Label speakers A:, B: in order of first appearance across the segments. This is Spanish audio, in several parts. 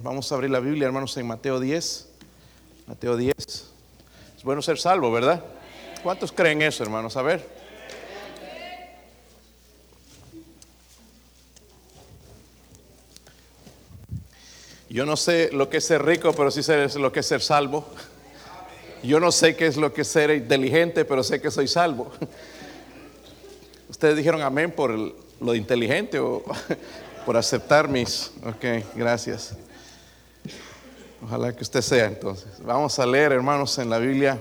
A: Vamos a abrir la Biblia, hermanos, en Mateo 10. Mateo 10. Es bueno ser salvo, ¿verdad? ¿Cuántos creen eso, hermanos? A ver. Yo no sé lo que es ser rico, pero sí sé lo que es ser salvo. Yo no sé qué es lo que es ser inteligente, pero sé que soy salvo. Ustedes dijeron amén por lo inteligente o por aceptar mis... Ok, gracias. Ojalá que usted sea entonces. Vamos a leer, hermanos, en la Biblia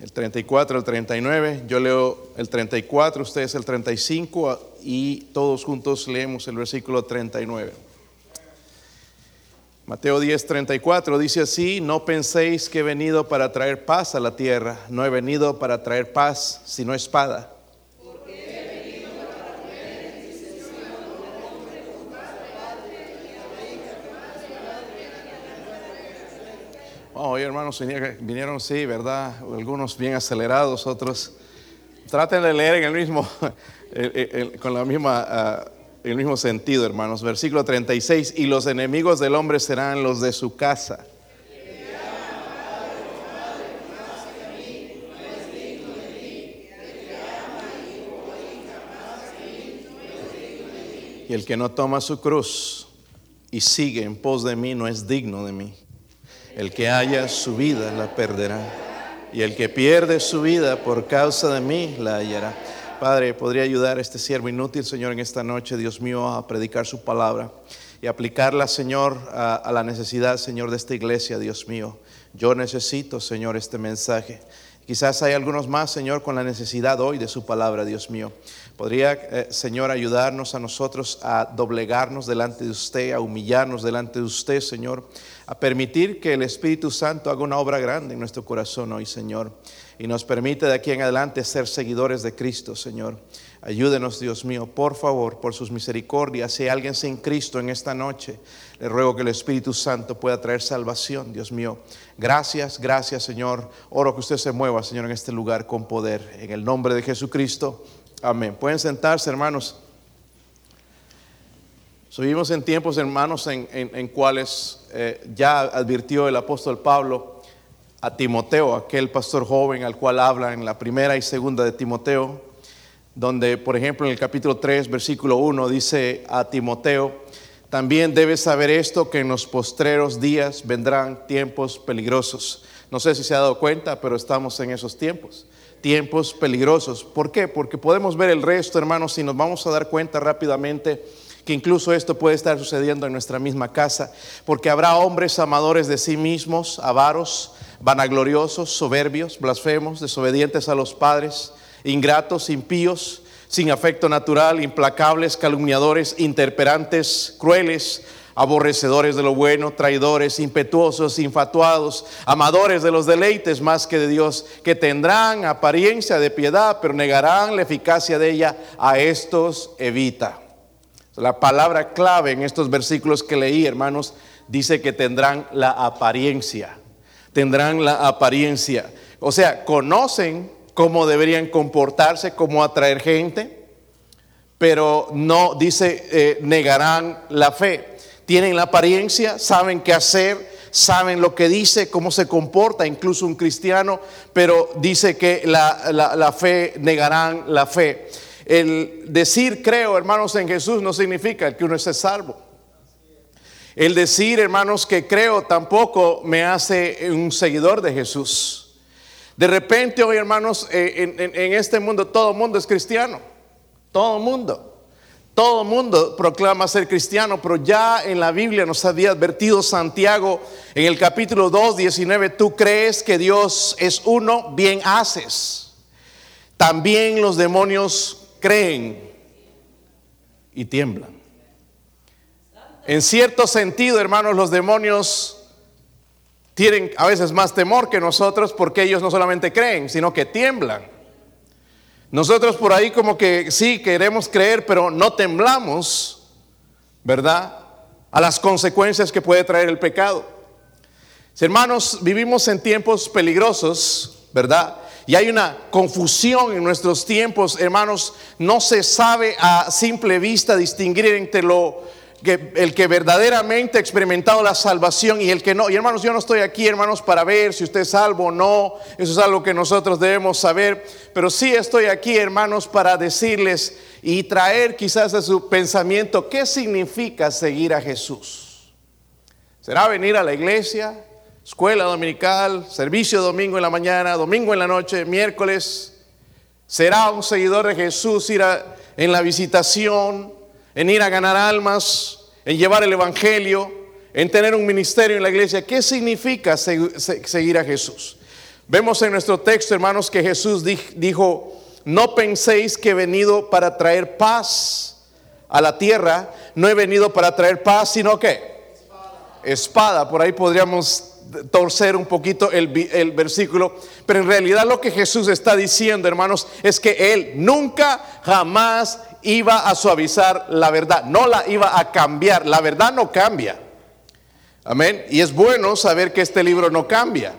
A: el 34, el 39. Yo leo el 34, ustedes el 35 y todos juntos leemos el versículo 39. Mateo 10, 34 dice así, no penséis que he venido para traer paz a la tierra, no he venido para traer paz, sino espada. Hoy, hermanos, vinieron, sí, ¿verdad? Algunos bien acelerados, otros. Traten de leer en el mismo, con la misma, ah, el mismo sentido, hermanos. Versículo 36, y los enemigos del hombre serán los de su casa. Y el que no toma su cruz y sigue en pos de mí no es digno de mí. El que haya su vida la perderá. Y el que pierde su vida por causa de mí la hallará. Padre, podría ayudar a este siervo inútil, Señor, en esta noche, Dios mío, a predicar su palabra y aplicarla, Señor, a, a, la necesidad, Señor, de esta iglesia, Dios mío. Yo necesito, Señor, este mensaje. Quizás hay algunos más, Señor, con la necesidad hoy de su palabra, Dios mío. Podría, eh, Señor, ayudarnos a nosotros a doblegarnos delante de usted, a humillarnos delante de usted, Señor, a permitir que el Espíritu Santo haga una obra grande en nuestro corazón hoy, Señor, y nos permite de aquí en adelante ser seguidores de Cristo, Señor. Ayúdenos, Dios mío, por favor, por sus misericordias. Si hay alguien sin Cristo en esta noche, le ruego que el Espíritu Santo pueda traer salvación, Dios mío. Gracias, gracias, Señor. Oro que usted se mueva, Señor, en este lugar con poder. En el nombre de Jesucristo. Amén. Pueden sentarse, hermanos. Subimos en tiempos, hermanos, en, cuales eh, ya advirtió el apóstol Pablo a Timoteo, aquel pastor joven al cual habla en la primera y segunda de Timoteo, donde, por ejemplo, en el capítulo 3, versículo 1, dice a Timoteo, también debes saber esto, que en los postreros días vendrán tiempos peligrosos. No sé si se ha dado cuenta, pero estamos en esos tiempos tiempos peligrosos. ¿Por qué? Porque podemos ver el resto, hermanos, y nos vamos a dar cuenta rápidamente que incluso esto puede estar sucediendo en nuestra misma casa, porque habrá hombres amadores de sí mismos, avaros, vanagloriosos, soberbios, blasfemos, desobedientes a los padres, ingratos, impíos, sin afecto natural, implacables, calumniadores, interperantes, crueles, aborrecedores de lo bueno, traidores, impetuosos, infatuados, amadores de los deleites más que de Dios, que tendrán apariencia de piedad, pero negarán la eficacia de ella, a estos evita. La palabra clave en estos versículos que leí, hermanos, dice que tendrán la apariencia, tendrán la apariencia. O sea, conocen cómo deberían comportarse, cómo atraer gente, pero no dice, eh, negarán la fe tienen la apariencia, saben qué hacer, saben lo que dice, cómo se comporta, incluso un cristiano, pero dice que la, fe negarán la fe. El decir creo, hermanos, en Jesús no significa que uno esté salvo. El decir, hermanos, que creo tampoco me hace un seguidor de Jesús. De repente hoy, hermanos, eh, en, en este mundo todo el mundo es cristiano. Todo el mundo. Todo el mundo proclama ser cristiano, pero ya en la Biblia nos había advertido Santiago en el capítulo 2, 19, tú crees que Dios es uno, bien haces. También los demonios creen y tiemblan. En cierto sentido, hermanos, los demonios tienen a veces más temor que nosotros porque ellos no solamente creen, sino que tiemblan. Nosotros por ahí como que sí queremos creer, pero no temblamos, ¿verdad? A las consecuencias que puede traer el pecado. Hermanos, vivimos en tiempos peligrosos, ¿verdad? Y hay una confusión en nuestros tiempos, hermanos. No se sabe a simple vista distinguir entre lo que el que verdaderamente ha experimentado la salvación y el que no. Y hermanos, yo no estoy aquí, hermanos, para ver si usted es salvo o no. Eso es algo que nosotros debemos saber. Pero sí estoy aquí, hermanos, para decirles y traer quizás a su pensamiento qué significa seguir a Jesús. ¿Será venir a la iglesia, escuela dominical, servicio domingo en la mañana, domingo en la noche, miércoles? ¿Será un seguidor de Jesús ir en la visitación? En ir a ganar almas, en llevar el Evangelio, en tener un ministerio en la iglesia. ¿Qué significa seguir a Jesús? Vemos en nuestro texto, hermanos, que Jesús dijo, no penséis que he venido para traer paz a la tierra, no he venido para traer paz, sino que espada. Por ahí podríamos torcer un poquito el, el, versículo, pero en realidad lo que Jesús está diciendo, hermanos, es que Él nunca, jamás iba a suavizar la verdad, no la iba a cambiar. La verdad no cambia. Amén. Y es bueno saber que este libro no cambia.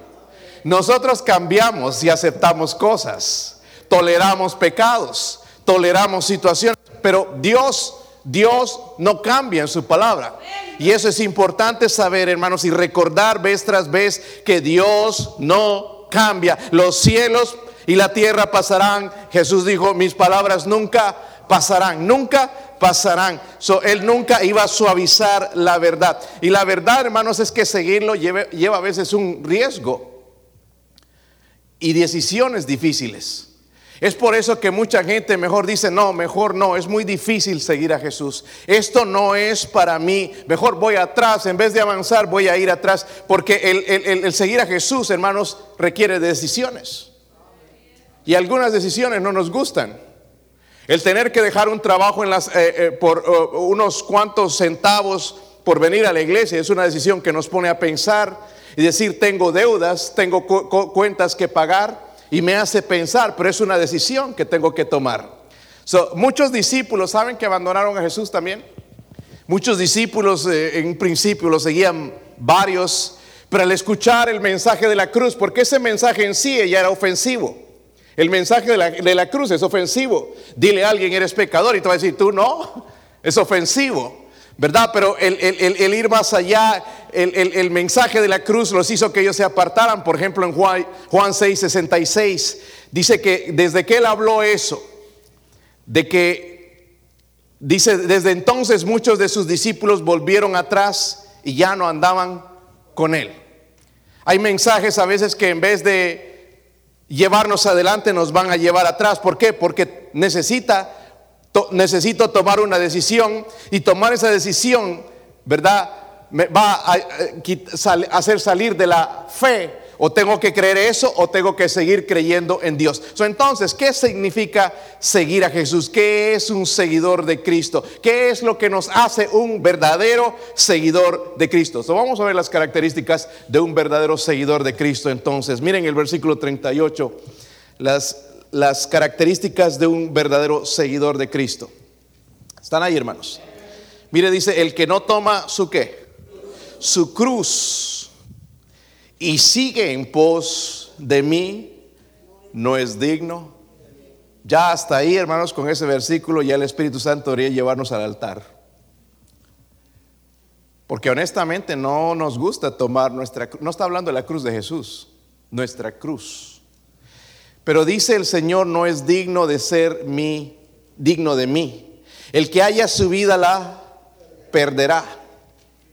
A: Nosotros cambiamos y aceptamos cosas, toleramos pecados, toleramos situaciones, pero Dios, Dios no cambia en su palabra. Y eso es importante saber, hermanos, y recordar vez tras vez que Dios no cambia. Los cielos y la tierra pasarán. Jesús dijo, mis palabras nunca pasarán, nunca pasarán. él nunca iba a suavizar la verdad. Y la verdad, hermanos, es que seguirlo lleva, lleva a veces un riesgo y decisiones difíciles. Es por eso que mucha gente mejor dice, no, mejor no, es muy difícil seguir a Jesús. Esto no es para mí, mejor voy atrás, en vez de avanzar voy a ir atrás, porque el, el seguir a Jesús, hermanos, requiere decisiones. Y algunas decisiones no nos gustan. El tener que dejar un trabajo en eh, eh, por eh, unos cuantos centavos por venir a la iglesia es una decisión que nos pone a pensar y decir tengo deudas, tengo cuentas que pagar y me hace pensar, pero es una decisión que tengo que tomar. muchos discípulos saben que abandonaron a Jesús también. Muchos discípulos en un principio lo seguían varios, pero al escuchar el mensaje de la cruz, porque ese mensaje en sí ya era ofensivo. El mensaje de la, cruz es ofensivo. Dile a alguien, eres pecador, y te va a decir, tú no, es ofensivo, ¿verdad? Pero el, ir más allá, el, mensaje de la cruz los hizo que ellos se apartaran. Por ejemplo, en Juan, Juan 6, 66, dice que desde que él habló eso, de que, dice, desde entonces muchos de sus discípulos volvieron atrás y ya no andaban con él. Hay mensajes a veces que en vez de llevarnos adelante nos van a llevar atrás. ¿Por qué? Porque necesita, necesito tomar una decisión y tomar esa decisión, ¿verdad? Me va a, hacer salir de la fe o tengo que creer eso o tengo que seguir creyendo en Dios. entonces, ¿qué significa seguir a Jesús? ¿Qué es un seguidor de Cristo? ¿Qué es lo que nos hace un verdadero seguidor de Cristo? vamos a ver las características de un verdadero seguidor de Cristo. Entonces, miren el versículo 38, las, las características de un verdadero seguidor de Cristo. ¿Están ahí, hermanos? Mire, dice, el que no toma su qué? Su cruz y sigue en pos de mí, no es digno. Ya hasta ahí, hermanos, con ese versículo ya el Espíritu Santo debería llevarnos al altar. Porque honestamente no nos gusta tomar nuestra cruz. No está hablando de la cruz de Jesús, nuestra cruz. Pero dice el Señor, no es digno de ser mi, digno de mí. El que haya su vida la perderá.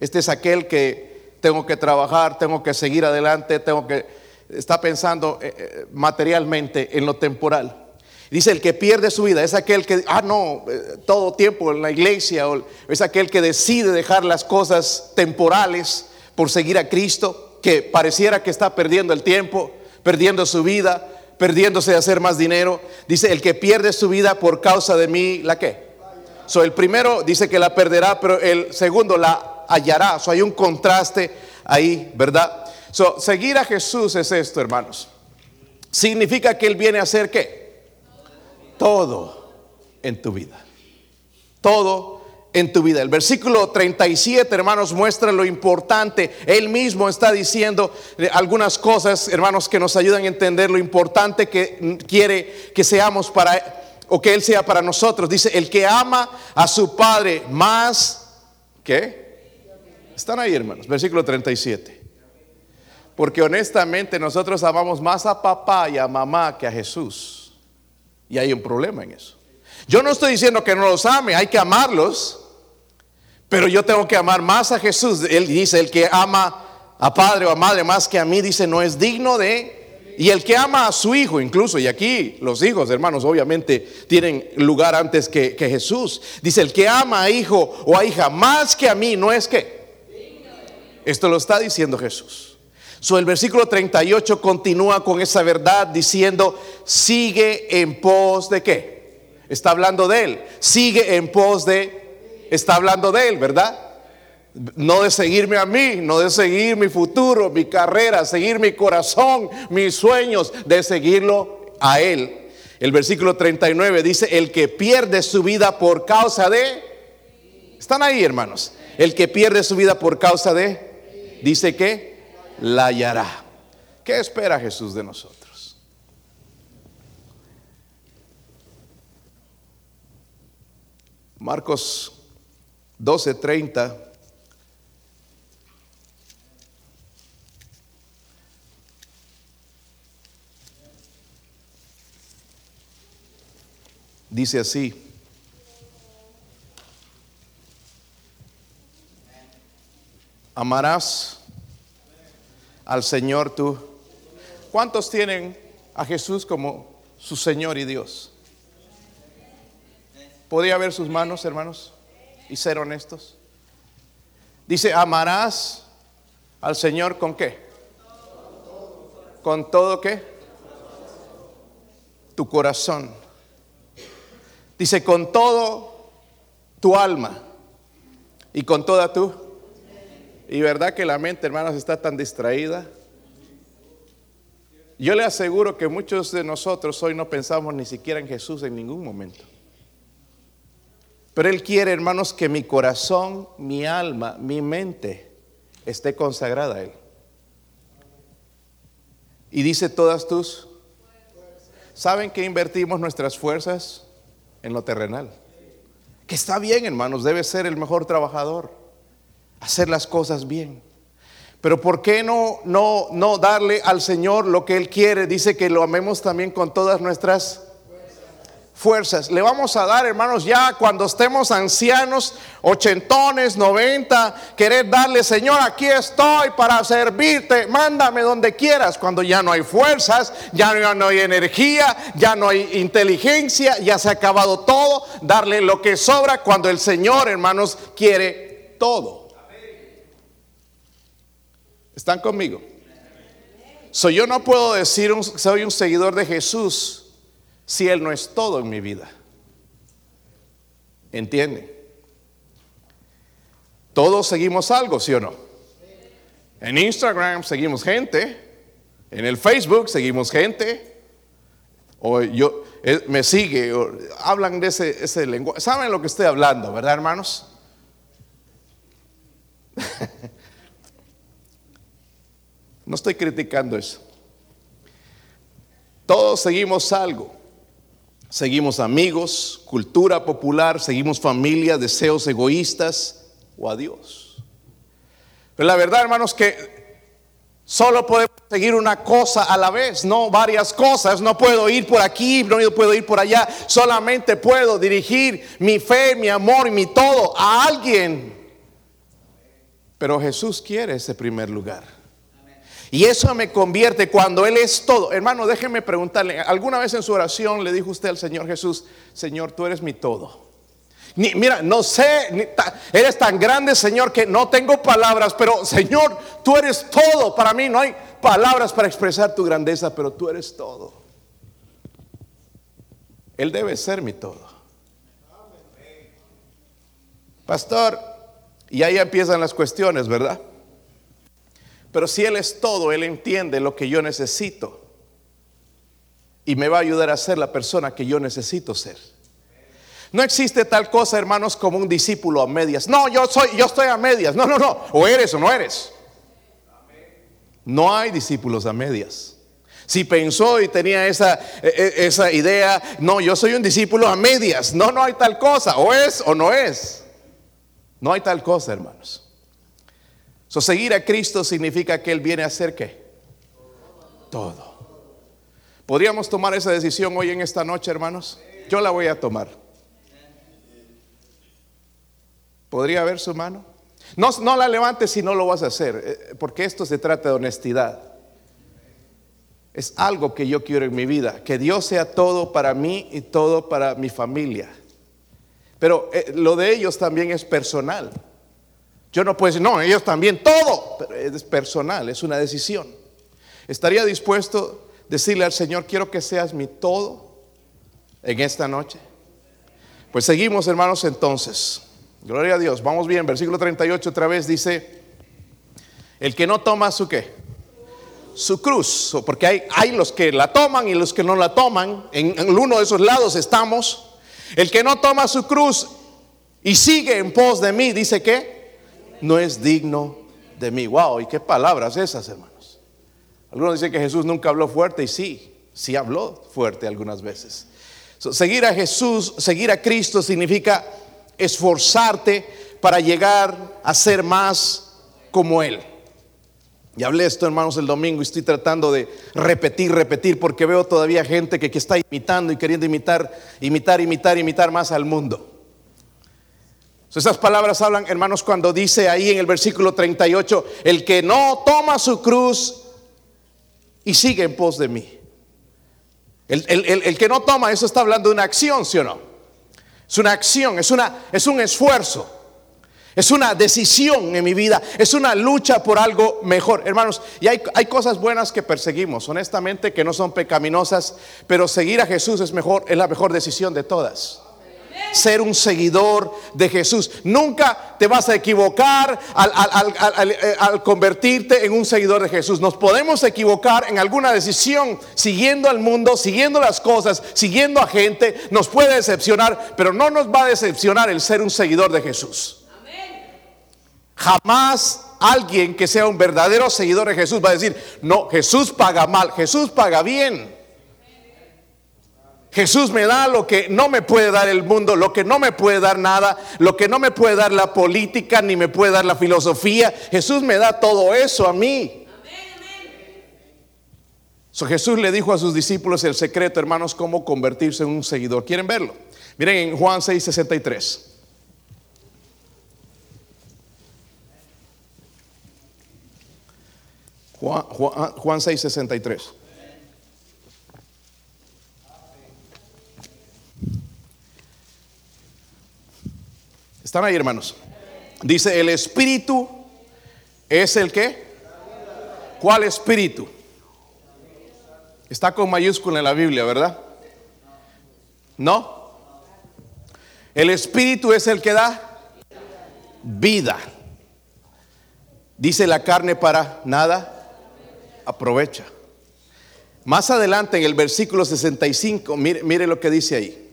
A: Este es aquel que tengo que trabajar, tengo que seguir adelante, tengo que está pensando eh, eh, materialmente en lo temporal. Dice, el que pierde su vida es aquel que, ah, no, eh, todo tiempo en la iglesia, o es aquel que decide dejar las cosas temporales por seguir a Cristo, que pareciera que está perdiendo el tiempo, perdiendo su vida, perdiéndose de hacer más dinero. Dice, el que pierde su vida por causa de mí, ¿la qué? So, el primero dice que la perderá, pero el segundo la hallará. So, hay un contraste ahí, ¿verdad? So, seguir a Jesús es esto, hermanos. Significa que Él viene a hacer qué? Todo en tu vida. Todo en tu vida. El versículo 37, hermanos, muestra lo importante. Él mismo está diciendo eh, algunas cosas, hermanos, que nos ayudan a entender lo importante que quiere que seamos para, o que Él sea para nosotros. Dice, el que ama a su Padre más ¿Qué? Están ahí, hermanos. Versículo 37. Porque honestamente nosotros amamos más a papá y a mamá que a Jesús. Y hay un problema en eso. Yo no estoy diciendo que no los ame, hay que amarlos. Pero yo tengo que amar más a Jesús. Él dice, el que ama a padre o a madre más que a mí, dice, no es digno de... Y el que ama a su hijo, incluso, y aquí los hijos, hermanos, obviamente tienen lugar antes que, Jesús. Dice, el que ama a hijo o a hija más que a mí, no es que... Esto lo está diciendo Jesús. So, el versículo 38 continúa con esa verdad diciendo, sigue en pos de qué. Está hablando de él. Sigue en pos de... Está hablando de él, ¿verdad? No de seguirme a mí, no de seguir mi futuro, mi carrera, seguir mi corazón, mis sueños, de seguirlo a Él. El versículo 39 dice, el que pierde su vida por causa de... Están ahí, hermanos. El que pierde su vida por causa de... Dice que la hallará. ¿Qué espera Jesús de nosotros? Marcos 12:30 Dice así. Amarás al Señor tú. ¿Cuántos tienen a Jesús como su Señor y Dios? ¿Podría ver sus manos, hermanos? Y ser honestos. Dice, amarás al Señor con qué? Con todo qué? Tu corazón. Dice, con todo tu alma y con toda tu. Y verdad que la mente, hermanos, está tan distraída. Yo le aseguro que muchos de nosotros hoy no pensamos ni siquiera en Jesús en ningún momento. Pero Él quiere, hermanos, que mi corazón, mi alma, mi mente esté consagrada a Él. Y dice todas tus... ¿Saben que invertimos nuestras fuerzas? en lo terrenal. Que está bien, hermanos, debe ser el mejor trabajador, hacer las cosas bien. Pero ¿por qué no, no, no darle al Señor lo que Él quiere? Dice que lo amemos también con todas nuestras fuerzas. Le vamos a dar, hermanos, ya cuando estemos ancianos, ochentones, noventa, querer darle, Señor, aquí estoy para servirte, mándame donde quieras, cuando ya no hay fuerzas, ya no hay energía, ya no hay inteligencia, ya se ha acabado todo, darle lo que sobra cuando el Señor, hermanos, quiere todo. ¿Están conmigo? Soy yo no puedo decir soy un seguidor de Jesús si Él no es todo en mi vida? ¿Entiende? Todos seguimos algo, ¿sí o no? En Instagram seguimos gente, en el Facebook seguimos gente, o yo eh, me sigue, hablan de ese, ese lenguaje. ¿Saben lo que estoy hablando, verdad, hermanos? no estoy criticando eso. Todos seguimos algo. Seguimos amigos, cultura popular, seguimos familia, deseos egoístas o a Dios. Pero la verdad, hermanos, que solo podemos seguir una cosa a la vez, no varias cosas. No puedo ir por aquí, no puedo ir por allá. Solamente puedo dirigir mi fe, mi amor y mi todo a alguien. Pero Jesús quiere ese primer lugar. Y eso me convierte cuando Él es todo. Hermano, déjeme preguntarle, ¿alguna vez en su oración le dijo usted al Señor Jesús, Señor, tú eres mi todo? mira, no sé, eres tan grande, Señor, que no tengo palabras, pero Señor, tú eres todo. Para mí no hay palabras para expresar tu grandeza, pero tú eres todo. Él debe ser mi todo. Pastor, y ahí empiezan las cuestiones, ¿verdad? Pero si Él es todo, Él entiende lo que yo necesito. Y me va a ayudar a ser la persona que yo necesito ser. No existe tal cosa, hermanos, como un discípulo a medias. No, yo soy, yo estoy a medias. No, no, no. O eres o no eres. No hay discípulos a medias. Si pensó y tenía esa, e, e, esa idea, no, yo soy un discípulo a medias. No, no hay tal cosa. O es o no es. No hay tal cosa, hermanos. So, seguir a Cristo significa que Él viene a hacer qué? Todo. ¿Podríamos tomar esa decisión hoy en esta noche, hermanos? Yo la voy a tomar. ¿Podría ver su mano? No, no la levantes si no lo vas a hacer, eh, porque esto se trata de honestidad. Es algo que yo quiero en mi vida, que Dios sea todo para mí y todo para mi familia. Pero eh, lo de ellos también es personal. Yo no puedo decir, no, ellos también, todo, pero es personal, es una decisión. ¿Estaría dispuesto a decirle al Señor, quiero que seas mi todo en esta noche? Pues seguimos, hermanos, entonces. Gloria a Dios. Vamos bien, versículo 38 otra vez dice, el que no toma su qué? Su cruz. Porque hay, hay los que la toman y los que no la toman. En, en uno de esos lados estamos. El que no toma su cruz y sigue en pos de mí, dice que no es digno de mí. Wow, ¿y qué palabras esas, hermanos? Algunos dicen que Jesús nunca habló fuerte y sí, sí habló fuerte algunas veces. seguir a Jesús, seguir a Cristo significa esforzarte para llegar a ser más como Él. Y hablé esto, hermanos, el domingo y estoy tratando de repetir, repetir, porque veo todavía gente que, que está imitando y queriendo imitar, imitar, imitar, imitar más al mundo. Esas palabras hablan, hermanos, cuando dice ahí en el versículo 38, el que no toma su cruz y sigue en pos de mí. El, el, que no toma, eso está hablando de una acción, ¿sí o no? Es una acción, es, una, es un esfuerzo. Es una decisión en mi vida, es una lucha por algo mejor. Hermanos, y hay, hay, cosas buenas que perseguimos, honestamente, que no son pecaminosas, pero seguir a Jesús es mejor, es la mejor decisión de todas. Ser un seguidor de Jesús. Nunca te vas a equivocar al, al, al, convertirte en un seguidor de Jesús. Nos podemos equivocar en alguna decisión siguiendo al mundo, siguiendo las cosas, siguiendo a gente. Nos puede decepcionar, pero no nos va a decepcionar el ser un seguidor de Jesús. Jamás alguien que sea un verdadero seguidor de Jesús va a decir, no, Jesús paga mal, Jesús paga bien. Jesús me da lo que no me puede dar el mundo, lo que no me puede dar nada, lo que no me puede dar la política, ni me puede dar la filosofía. Jesús me da todo eso a mí. So, Jesús le dijo a sus discípulos el secreto, hermanos, cómo convertirse en un seguidor. ¿Quieren verlo? Miren en Juan 6, 63. Juan, Juan, 6, 63. ¿Están ahí, hermanos? Dice, el espíritu es el que. ¿Cuál espíritu? Está con mayúscula en la Biblia, ¿verdad? ¿No? El espíritu es el que da vida. Dice la carne para nada aprovecha. Más adelante en el versículo 65, mire, mire lo que dice ahí.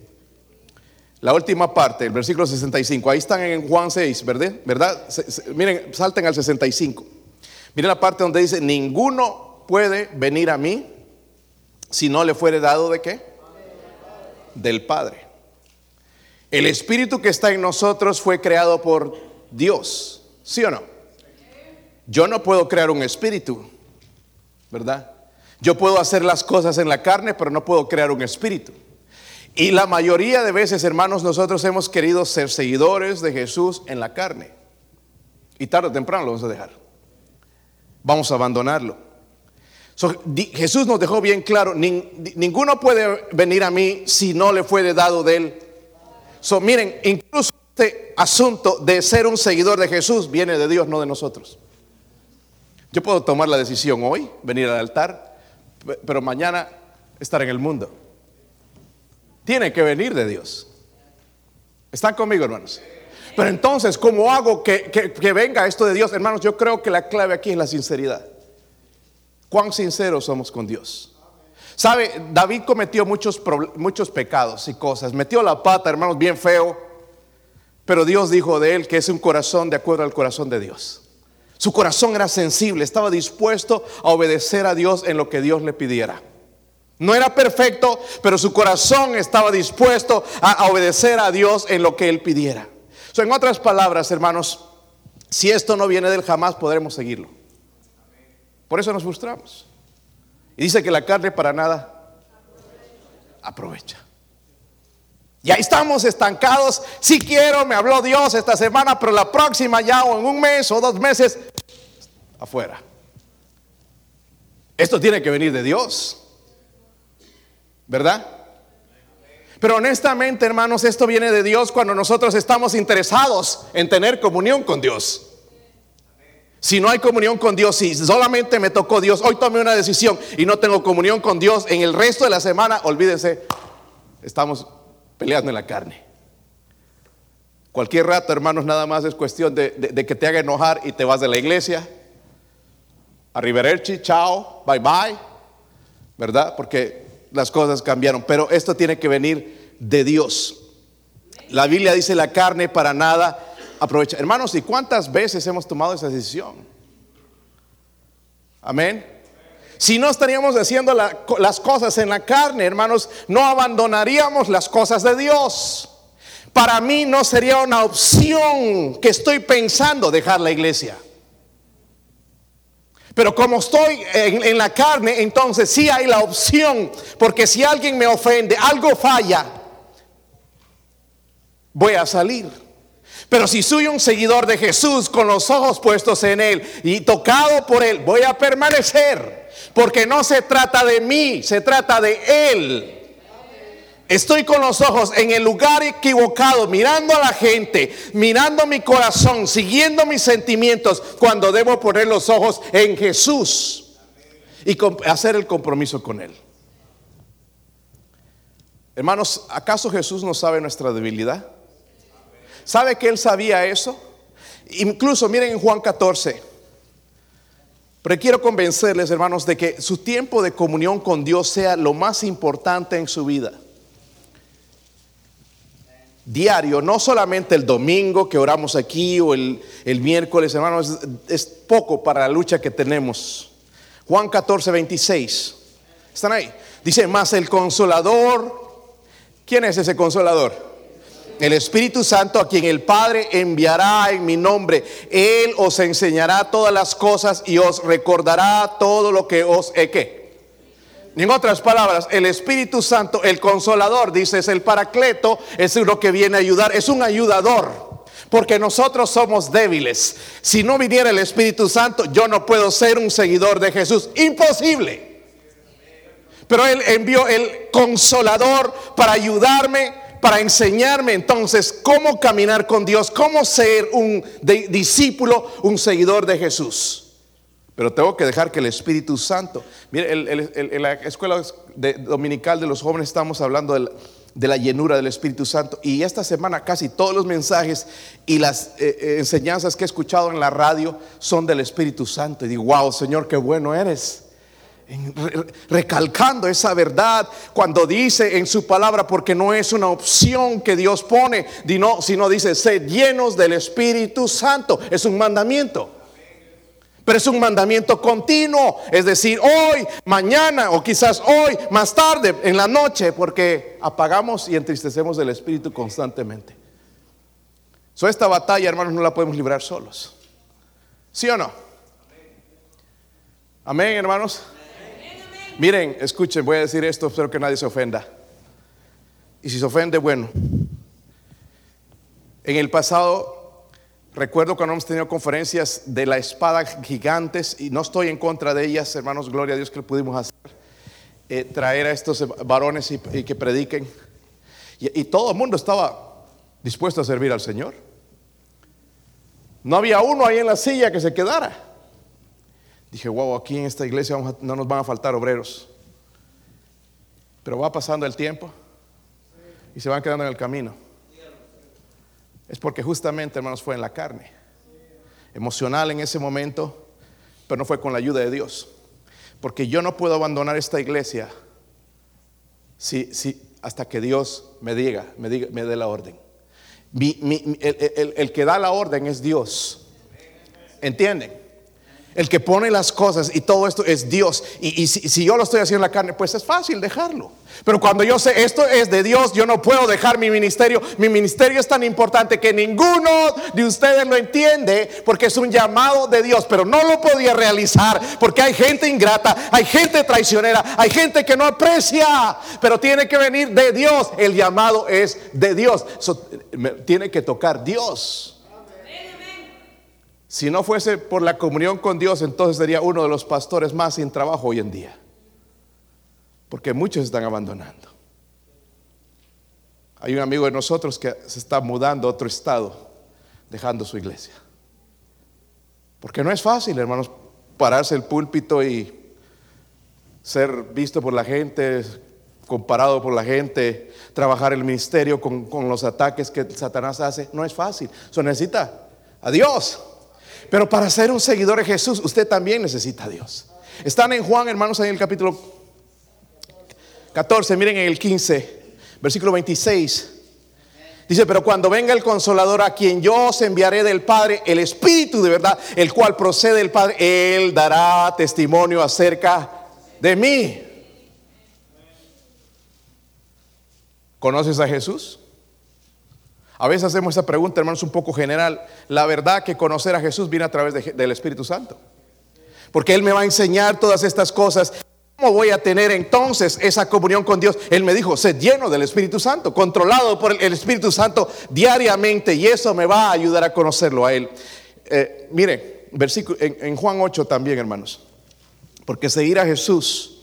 A: La última parte, el versículo 65. Ahí están en Juan 6, ¿verdad? miren, salten al 65. Miren la parte donde dice, ninguno puede venir a mí si no le fuere dado de qué? Del Padre. El Espíritu que está en nosotros fue creado por Dios, ¿sí o no? Yo no puedo crear un espíritu. ¿verdad? Yo puedo hacer las cosas en la carne, pero no puedo crear un espíritu. Y la mayoría de veces, hermanos, nosotros hemos querido ser seguidores de Jesús en la carne. Y tarde o temprano lo vamos a dejar. Vamos a abandonarlo. Jesús nos dejó bien claro, ninguno puede venir a mí si no le fue dado de él. So, miren, incluso este asunto de ser un seguidor de Jesús viene de Dios, no de nosotros. Yo puedo tomar la decisión hoy, venir al altar, pero mañana estar en el mundo. Tiene que venir de Dios. ¿Están conmigo, hermanos? Pero entonces, ¿cómo hago que, venga esto de Dios? Hermanos, yo creo que la clave aquí es la sinceridad. ¿Cuán sinceros somos con Dios? ¿Sabe? David cometió muchos, muchos pecados y cosas. Metió la pata, hermanos, bien feo. Pero Dios dijo de él que es un corazón de acuerdo al corazón de Dios. Su corazón era sensible, estaba dispuesto a obedecer a Dios en lo que Dios le pidiera. No era perfecto, pero su corazón estaba dispuesto a, obedecer a Dios en lo que él pidiera. So, en otras palabras, hermanos, si esto no viene del jamás podremos seguirlo. Por eso nos frustramos. Y dice que la carne para nada aprovecha. Y ahí estamos estancados. Si quiero, me habló Dios esta semana, pero la próxima ya o en un mes o dos meses, afuera. Esto tiene que venir de Dios. ¿Verdad? Pero honestamente, hermanos, esto viene de Dios cuando nosotros estamos interesados en tener comunión con Dios. Si no hay comunión con Dios, si solamente me tocó Dios, hoy tomé una decisión y no tengo comunión con Dios en el resto de la semana, olvídense, estamos peleando en la carne. Cualquier rato, hermanos, nada más es cuestión de, que te haga enojar y te vas de la iglesia. Arrivederci, chao, bye bye, ¿verdad? Porque las cosas cambiaron. Pero esto tiene que venir de Dios. La Biblia dice la carne para nada aprovecha. Hermanos, ¿y cuántas veces hemos tomado esa decisión? Amén. Si no estaríamos haciendo las cosas en la carne, hermanos, no abandonaríamos las cosas de Dios. Para mí no sería una opción que estoy pensando dejar la iglesia. Pero como estoy en, la carne, entonces sí hay la opción, porque si alguien me ofende, algo falla, voy a salir. Pero si soy un seguidor de Jesús con los ojos puestos en Él y tocado por Él, voy a permanecer. Porque no se trata de mí, se trata de Él. Estoy con los ojos en el lugar equivocado, mirando a la gente, mirando mi corazón, siguiendo mis sentimientos, cuando debo poner los ojos en Jesús y hacer el compromiso con Él. Hermanos, ¿acaso Jesús no sabe nuestra debilidad? ¿Sabe que él sabía eso? Incluso miren en Juan 14. Pero quiero convencerles, hermanos, de que su tiempo de comunión con Dios sea lo más importante en su vida. Diario, no solamente el domingo que oramos aquí o el, miércoles, hermanos, es, poco para la lucha que tenemos. Juan 14, 26. ¿Están ahí? Dice, más el consolador. ¿Quién es ese consolador? el Espíritu Santo a quien el Padre enviará en mi nombre. Él os enseñará todas las cosas y os recordará todo lo que os he. En otras palabras, el Espíritu Santo, el consolador, dice, es el paracleto, es lo que viene a ayudar, es un ayudador. Porque nosotros somos débiles. Si no viniera el Espíritu Santo, yo no puedo ser un seguidor de Jesús. Imposible. Pero Él envió el consolador para ayudarme para enseñarme entonces cómo caminar con Dios, cómo ser un discípulo, un seguidor de Jesús. Pero tengo que dejar que el Espíritu Santo, mire, en la escuela dominical de los jóvenes estamos hablando de la, llenura del Espíritu Santo y esta semana casi todos los mensajes y las eh, eh, enseñanzas que he escuchado en la radio son del Espíritu Santo. Y digo, wow, Señor, qué bueno eres recalcando esa verdad cuando dice en su palabra, porque no es una opción que Dios pone, sino dice, sed llenos del Espíritu Santo. Es un mandamiento. Pero es un mandamiento continuo, es decir, hoy, mañana o quizás hoy, más tarde, en la noche, porque apagamos y entristecemos el Espíritu constantemente. So, esta batalla, hermanos, no la podemos librar solos. ¿Sí o no? Amén, hermanos. Miren, escuchen, voy a decir esto, espero que nadie se ofenda. Y si se ofende, bueno. En el pasado, recuerdo cuando hemos tenido conferencias de la espada gigantes, y no estoy en contra de ellas, hermanos, gloria a Dios que lo pudimos hacer, eh, traer a estos varones y, que prediquen. Y, y todo el mundo estaba dispuesto a servir al Señor. No había uno ahí en la silla que se quedara. Dije, wow, aquí en esta iglesia no nos van a faltar obreros. Pero va pasando el tiempo y se van quedando en el camino. Es porque justamente, hermanos, fue en la carne. Emocional en ese momento, pero no fue con la ayuda de Dios. Porque yo no puedo abandonar esta iglesia si, si, hasta que Dios me diga, me, diga, me dé la orden. el, el que da la orden es Dios. ¿Entienden? El que pone las cosas y todo esto es Dios. Y, si, yo lo estoy haciendo en la carne, pues es fácil dejarlo. Pero cuando yo sé esto es de Dios, yo no puedo dejar mi ministerio. Mi ministerio es tan importante que ninguno de ustedes lo entiende porque es un llamado de Dios, pero no lo podía realizar porque hay gente ingrata, hay gente traicionera, hay gente que no aprecia, pero tiene que venir de Dios. El llamado es de Dios. Tiene que tocar Dios. Si no fuese por la comunión con Dios, entonces sería uno de los pastores más sin trabajo hoy en día. Porque muchos están abandonando. Hay un amigo de nosotros que se está mudando a otro estado, dejando su iglesia. Porque no es fácil, hermanos, pararse el púlpito y ser visto por la gente, comparado por la gente, trabajar el ministerio con, con los ataques que Satanás hace. No es fácil. Eso necesita a Dios. Pero para ser un seguidor de Jesús, usted también necesita a Dios. Están en Juan, hermanos, en el capítulo 14, miren en el 15, versículo 26. Dice, pero cuando venga el consolador a quien yo os enviaré del Padre, el Espíritu de verdad, el cual procede del Padre, Él dará testimonio acerca de mí. ¿Conoces a Jesús? A veces hacemos esa pregunta, hermanos, un poco general. La verdad que conocer a Jesús viene a través de- del Espíritu Santo. Porque Él me va a enseñar todas estas cosas. ¿Cómo voy a tener entonces esa comunión con Dios? Él me dijo, sed lleno del Espíritu Santo, controlado por el- Espíritu Santo diariamente. Y eso me va a ayudar a conocerlo a Él. Eh, mire, versículo, en, en Juan 8 también, hermanos. Porque seguir a Jesús,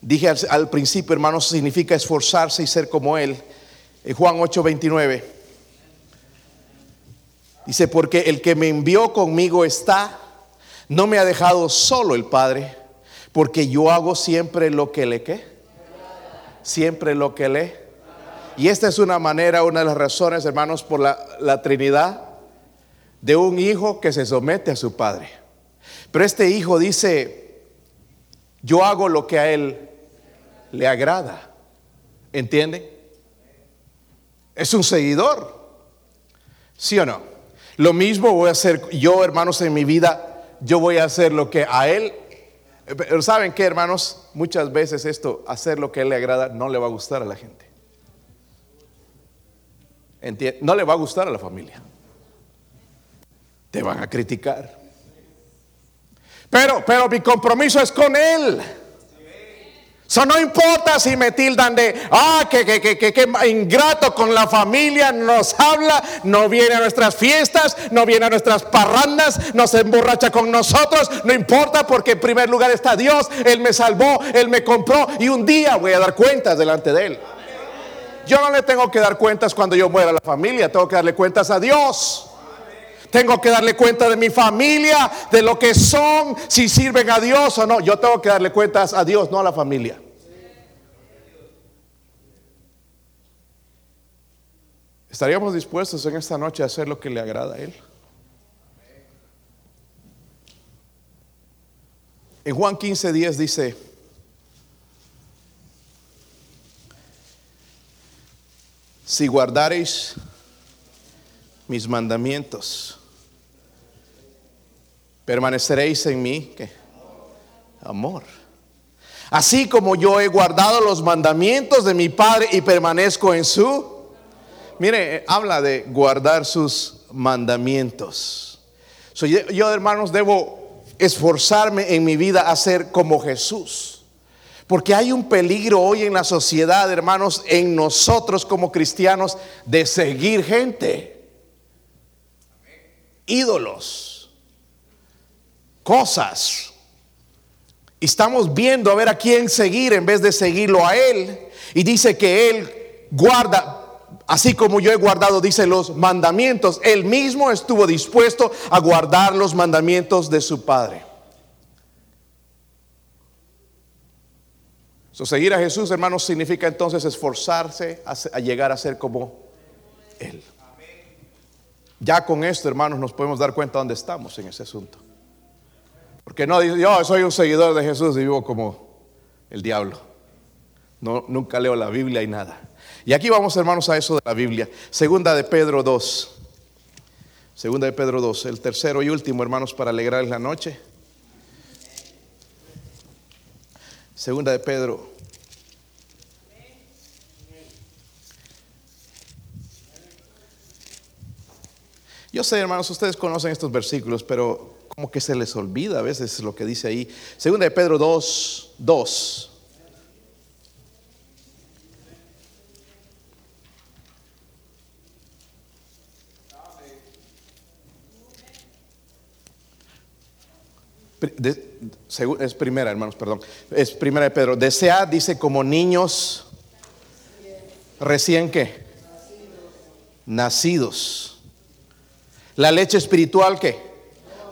A: dije al principio, hermanos, significa esforzarse y ser como Él. En Juan 8, 29. Dice, porque el que me envió conmigo está, no me ha dejado solo el Padre, porque yo hago siempre lo que le que, siempre lo que le. Y esta es una manera, una de las razones, hermanos, por la, la Trinidad, de un hijo que se somete a su Padre. Pero este hijo dice, yo hago lo que a él le agrada. ¿Entienden? Es un seguidor. ¿Sí o no? Lo mismo voy a hacer yo, hermanos, en mi vida. Yo voy a hacer lo que a Él. Pero ¿saben qué, hermanos? Muchas veces esto, hacer lo que a Él le agrada, no le va a gustar a la gente. No le va a gustar a la familia. Te van a criticar. Pero, pero mi compromiso es con Él. So, no importa si me tildan de, ah, que, que, que, que, ingrato con la familia, nos habla, no viene a nuestras fiestas, no viene a nuestras parrandas, no se emborracha con nosotros, no importa porque en primer lugar está Dios, Él me salvó, Él me compró y un día voy a dar cuentas delante de Él. Yo no le tengo que dar cuentas cuando yo muera a la familia, tengo que darle cuentas a Dios. Tengo que darle cuenta de mi familia, de lo que son, si sirven a Dios o no. Yo tengo que darle cuentas a Dios, no a la familia. ¿Estaríamos dispuestos en esta noche a hacer lo que le agrada a Él? En Juan 15, 10 dice, si guardareis mis mandamientos, permaneceréis en mí, ¿qué? Amor. Así como yo he guardado los mandamientos de mi Padre y permanezco en su... Mire, eh, habla de guardar sus mandamientos. So, yo, yo, hermanos, debo esforzarme en mi vida a ser como Jesús. Porque hay un peligro hoy en la sociedad, hermanos, en nosotros como cristianos, de seguir gente. Ídolos. Cosas. Y estamos viendo a ver a quién seguir en vez de seguirlo a Él. Y dice que Él guarda, así como yo he guardado, dice los mandamientos. Él mismo estuvo dispuesto a guardar los mandamientos de su Padre. So, seguir a Jesús, hermanos, significa entonces esforzarse a, llegar a ser como Él. Ya con esto, hermanos, nos podemos dar cuenta dónde estamos en ese asunto. Porque no dice, yo soy un seguidor de Jesús y vivo como el diablo. No, nunca leo la Biblia y nada. Y aquí vamos, hermanos, a eso de la Biblia. Segunda de Pedro 2. Segunda de Pedro 2, el tercero y último, hermanos, para alegrarles la noche. Segunda de Pedro. Yo sé, hermanos, ustedes conocen estos versículos, pero como que se les olvida a veces lo que dice ahí. Segunda de Pedro 2, 2. Es primera, hermanos, perdón. Es primera de Pedro. Desea, dice, como niños recién que nacidos. La leche espiritual que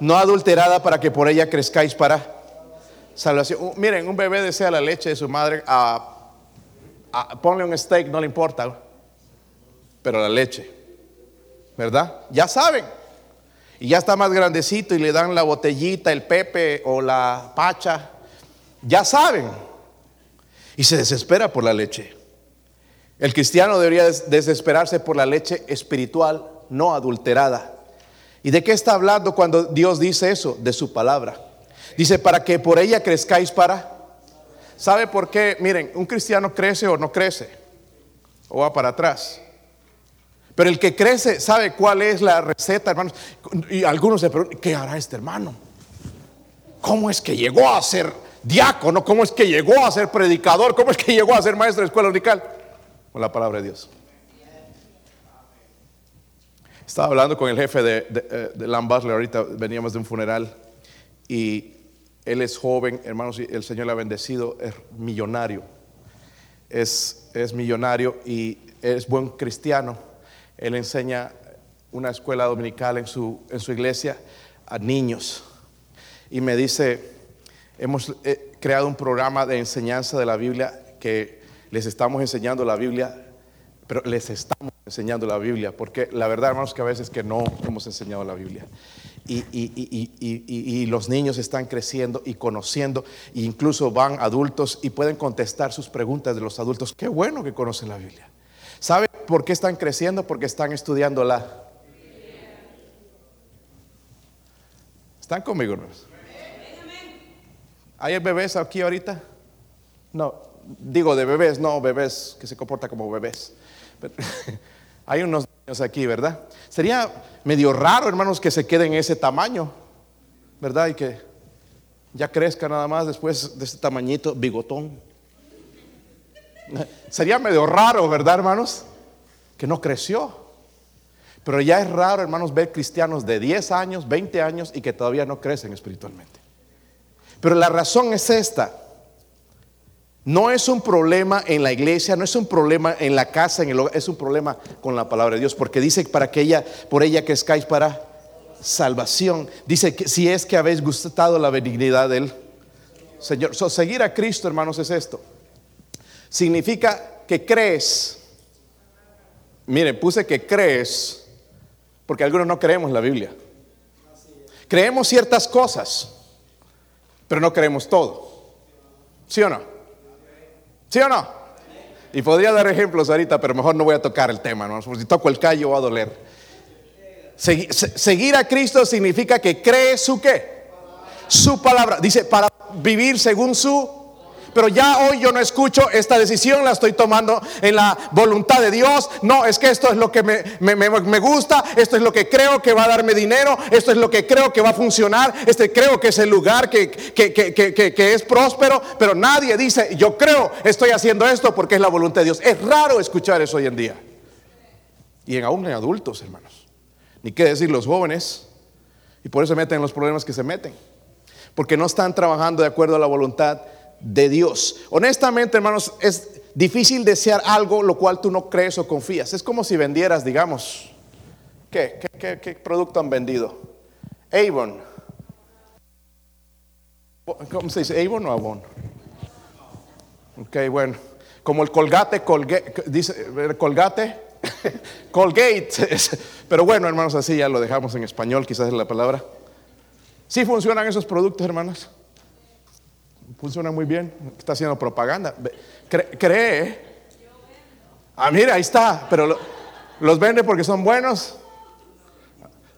A: no adulterada para que por ella crezcáis para salvación. miren, un bebé desea la leche de su madre. ponle un steak, no le importa. Pero la leche, ¿verdad? Ya saben y ya está más grandecito y le dan la botellita, el pepe o la pacha, ya saben. Y se desespera por la leche. El cristiano debería desesperarse por la leche espiritual no adulterada. ¿Y de qué está hablando cuando Dios dice eso? De su palabra. Dice, para que por ella crezcáis para... ¿Sabe por qué? Miren, un cristiano crece o no crece. O va para atrás. Pero el que crece sabe cuál es la receta, hermanos. Y algunos se preguntan, ¿qué hará este hermano? ¿Cómo es que llegó a ser diácono? ¿Cómo es que llegó a ser predicador? ¿Cómo es que llegó a ser maestro de escuela unical? Con la palabra de Dios. Estaba hablando con el jefe de, de, eh, ahorita veníamos de un funeral y él es joven, hermanos, el Señor le ha bendecido, es millonario. Es millonario y es buen cristiano él enseña una escuela dominical en su, en su iglesia a niños. Y me dice, hemos eh, creado un programa de enseñanza de la Biblia que les estamos enseñando la Biblia, pero les estamos enseñando la Biblia, porque la verdad, hermanos, que a veces que no hemos enseñado la Biblia. Y, y, los niños están creciendo y conociendo, e incluso van adultos y pueden contestar sus preguntas de los adultos. Qué bueno que conocen la Biblia. ¿Sabe por qué están creciendo? Porque están estudiando la. ¿Están conmigo, hermanos? ¿Hay bebés aquí ahorita? No, digo de bebés, no bebés que se comportan como bebés. hay unos niños aquí, ¿verdad? Sería medio raro, hermanos, que se queden en ese tamaño, ¿verdad? Y que ya crezca nada más después de ese tamañito, bigotón. Sería medio raro, ¿verdad, hermanos? Que no creció. Pero ya es raro, hermanos, ver cristianos de 10 años, 20 años y que todavía no crecen espiritualmente. Pero la razón es esta. No es un problema en la iglesia, no es un problema en la casa, en el hogar, es un problema con la palabra de Dios, porque dice para que ella, por ella que escáis para salvación. Dice que si es que habéis gustado la benignidad del Señor. seguir a Cristo, hermanos, es esto significa que crees. Mire, puse que crees, porque algunos no creemos la Biblia. Creemos ciertas cosas, pero no creemos todo. ¿Sí o no? ¿Sí o no? Y podría dar ejemplos ahorita, pero mejor no voy a tocar el tema, ¿no? Si toco el callo va a doler. Seguir a Cristo significa que cree su qué? Su palabra. Dice, para vivir según su pero ya hoy yo no escucho esta decisión, la estoy tomando en la voluntad de Dios. No, es que esto es lo que me, gusta, esto es lo que creo que va a darme dinero, esto es lo que creo que va a funcionar, este creo que es el lugar que, que es próspero, pero nadie dice, yo creo, estoy haciendo esto porque es la voluntad de Dios. Es raro escuchar eso hoy en día. Y en, aún en adultos, hermanos. Ni qué decir los jóvenes. Y por eso se meten en los problemas que se meten. Porque no están trabajando de acuerdo a la voluntad de Dios. Honestamente, hermanos, es difícil desear algo lo cual tú no crees o confías. Es como si vendieras, digamos, ¿qué, qué, producto han vendido? Avon. ¿Cómo se dice? ¿Avon o Avon? Ok, bueno. Como el colgate, colgate, dice, colgate, colgate. Pero bueno, hermanos, así ya lo dejamos en español, quizás es la palabra. ¿Sí funcionan esos productos, hermanos? Funciona muy bien, está haciendo propaganda. cree. Ah, mira, ahí está, pero los vende porque son buenos.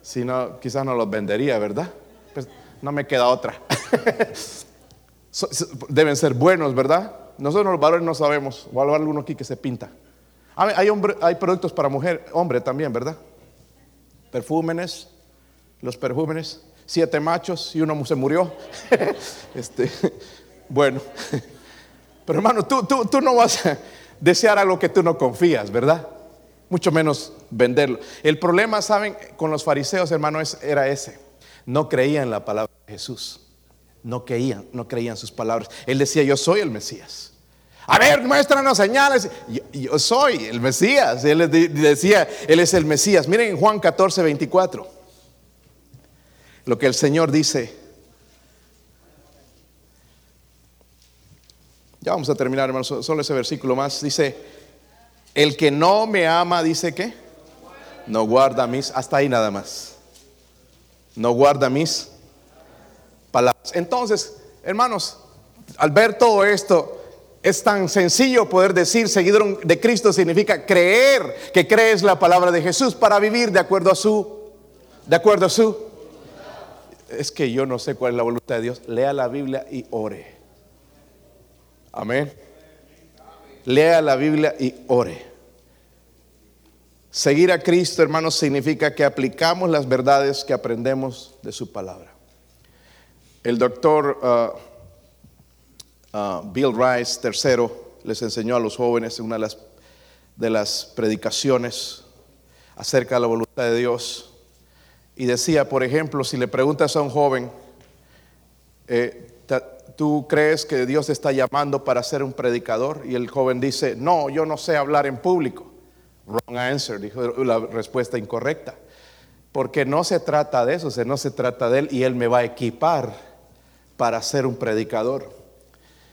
A: Si no, quizás no los vendería, ¿verdad? Pues no me queda otra. Deben ser buenos, ¿verdad? Nosotros los valores no sabemos. O a alguno aquí que se pinta. Hay, hay productos para mujer, hombre también, ¿verdad? Perfúmenes, los perfúmenes, siete machos y uno se murió. este, bueno, pero hermano, tú, tú, tú no vas a desear algo que tú no confías, ¿verdad? Mucho menos venderlo. El problema, ¿saben? Con los fariseos, hermano, era ese. No creían la palabra de Jesús. No creían, no creían sus palabras. Él decía, yo soy el Mesías. A ver, muéstranos señales. Yo, soy el Mesías. Él decía, Él es el Mesías. Miren en Juan 14, 24. Lo que el Señor dice. Ya vamos a terminar, hermano. Solo ese versículo más. Dice, el que no me ama, dice que no guarda mis, hasta ahí nada más. No guarda mis palabras. Entonces, hermanos, al ver todo esto, es tan sencillo poder decir seguidor de Cristo significa creer que crees la palabra de Jesús para vivir de acuerdo a su, de acuerdo a su. Es que yo no sé cuál es la voluntad de Dios. Lea la Biblia y ore. Amén. Lea la Biblia y ore. Seguir a Cristo, hermanos, significa que aplicamos las verdades que aprendemos de su palabra. El doctor uh, uh, Bill Rice III les enseñó a los jóvenes en una de las, predicaciones acerca de la voluntad de Dios. Y decía, por ejemplo, si le preguntas a un joven, eh, ¿tú crees que Dios te está llamando para ser un predicador? Y el joven dice, no, yo no sé hablar en público. Wrong answer, dijo la respuesta incorrecta. Porque no se trata de eso, no se trata de él y él me va a equipar para ser un predicador.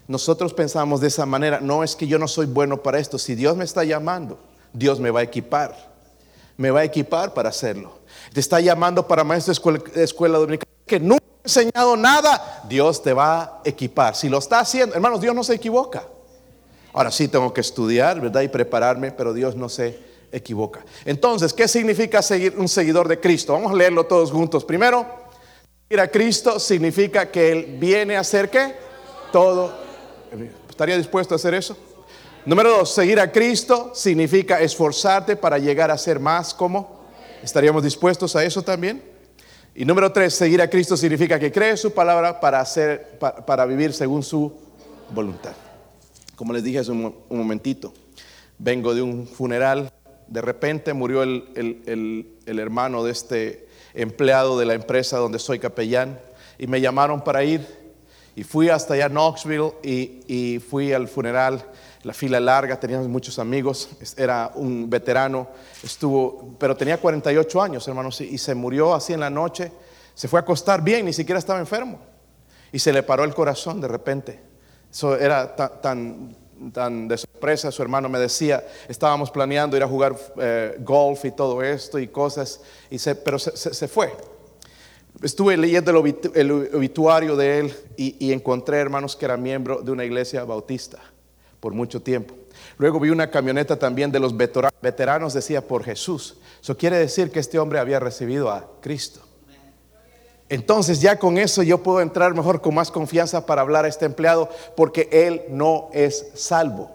A: Nosotros pensamos de esa manera, no es que yo no soy bueno para esto, si Dios me está llamando, Dios me va a equipar, me va a equipar para hacerlo. Te está llamando para maestro de escuela, dominical que nunca he enseñado nada, Dios te va a equipar. Si lo está haciendo, hermanos, Dios no se equivoca. Ahora sí tengo que estudiar, ¿verdad? Y prepararme, pero Dios no se equivoca. Entonces, ¿qué significa seguir un seguidor de Cristo? Vamos a leerlo todos juntos. Primero, Ir a Cristo significa que Él viene a hacer qué? Todo. ¿Estaría dispuesto a hacer eso? Número dos, seguir a Cristo significa esforzarte para llegar a ser más como. ¿Estaríamos dispuestos a eso también? Y número tres, seguir a Cristo significa que cree su palabra para, hacer, para, vivir según su voluntad. Como les dije hace un, momentito, vengo de un funeral, de repente murió el hermano de este empleado de la empresa donde soy capellán y me llamaron para ir y fui hasta allá Knoxville y, fui al funeral, la fila larga, teníamos muchos amigos, era un veterano, estuvo, pero tenía 48 años, hermanos, y, se murió así en la noche, se fue a acostar bien, ni siquiera estaba enfermo, y se le paró el corazón de repente. Eso era tan, tan de sorpresa, su hermano me decía, estábamos planeando ir a jugar eh, golf y todo esto y cosas, y se, pero se, fue. Estuve leyendo el, obituario de él y, encontré, hermanos, que era miembro de una iglesia bautista por mucho tiempo. Luego vi una camioneta también de los veteranos, decía por Jesús. Eso quiere decir que este hombre había recibido a Cristo. Entonces ya con eso yo puedo entrar mejor con más confianza para hablar a este empleado porque él no es salvo.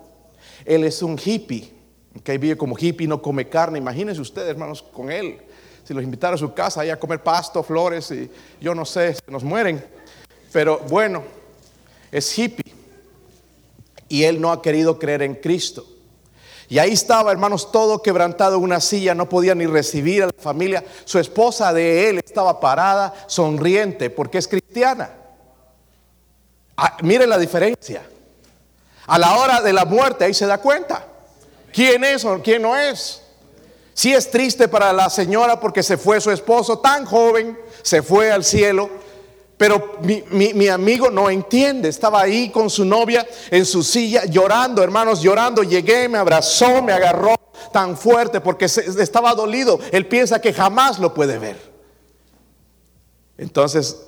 A: Él es un hippie, que vive como hippie, no come carne. Imagínense ustedes, hermanos, con él. Si los invitara a su casa ahí a comer pasto, flores y yo no sé, se nos mueren. Pero bueno, es hippie. Y él no ha querido creer en Cristo. Y ahí estaba, hermanos, todo quebrantado en una silla, no podía ni recibir a la familia. Su esposa de él estaba parada, sonriente, porque es cristiana. Ah, mire la diferencia. A la hora de la muerte, ahí se da cuenta. ¿Quién es o quién no es? Sí es triste para la señora porque se fue su esposo tan joven, se fue al cielo pero mi, amigo no entiende, estaba ahí con su novia en su silla llorando, hermanos, llorando. Llegué, me abrazó, me agarró tan fuerte porque estaba dolido. Él piensa que jamás lo puede ver. Entonces,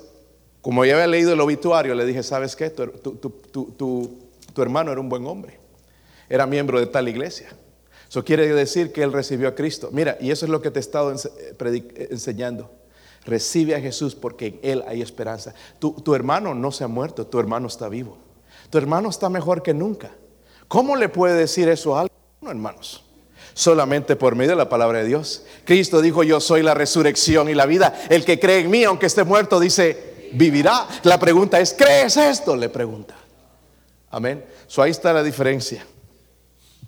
A: como ya había leído el obituario, le dije, ¿sabes qué? Tu, hermano era un buen hombre, era miembro de tal iglesia. Eso quiere decir que él recibió a Cristo. Mira, y eso es lo que te he estado enseñando Recibe a Jesús porque en Él hay esperanza. Tu, tu hermano no se ha muerto, tu hermano está vivo. Tu hermano está mejor que nunca. ¿Cómo le puede decir eso a alguien? No, hermanos. Solamente por medio de la palabra de Dios. Cristo dijo, yo soy la resurrección y la vida. El que cree en mí, aunque esté muerto, dice, vivirá. La pregunta es, ¿crees esto? Le pregunta. Amén. So ahí está la diferencia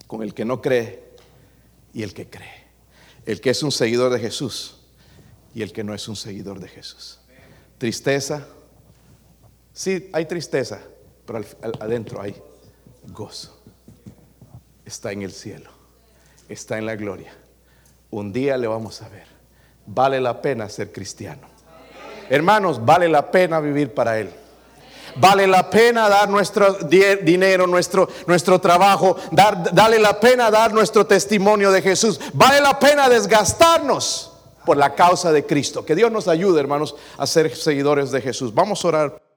A: con el que no cree y el que cree. El que es un seguidor de Jesús y el que no es un seguidor de Jesús. Tristeza. Sí, hay tristeza, pero adentro hay gozo. Está en el cielo, está en la gloria. Un día le vamos a ver. Vale la pena ser cristiano. Hermanos, vale la pena vivir para Él. Vale la pena dar nuestro dinero, nuestro, nuestro trabajo, dar, vale la pena dar nuestro testimonio de Jesús. Vale la pena desgastarnos por la causa de Cristo. Que Dios nos ayude, hermanos, a ser seguidores de Jesús. Vamos a orar.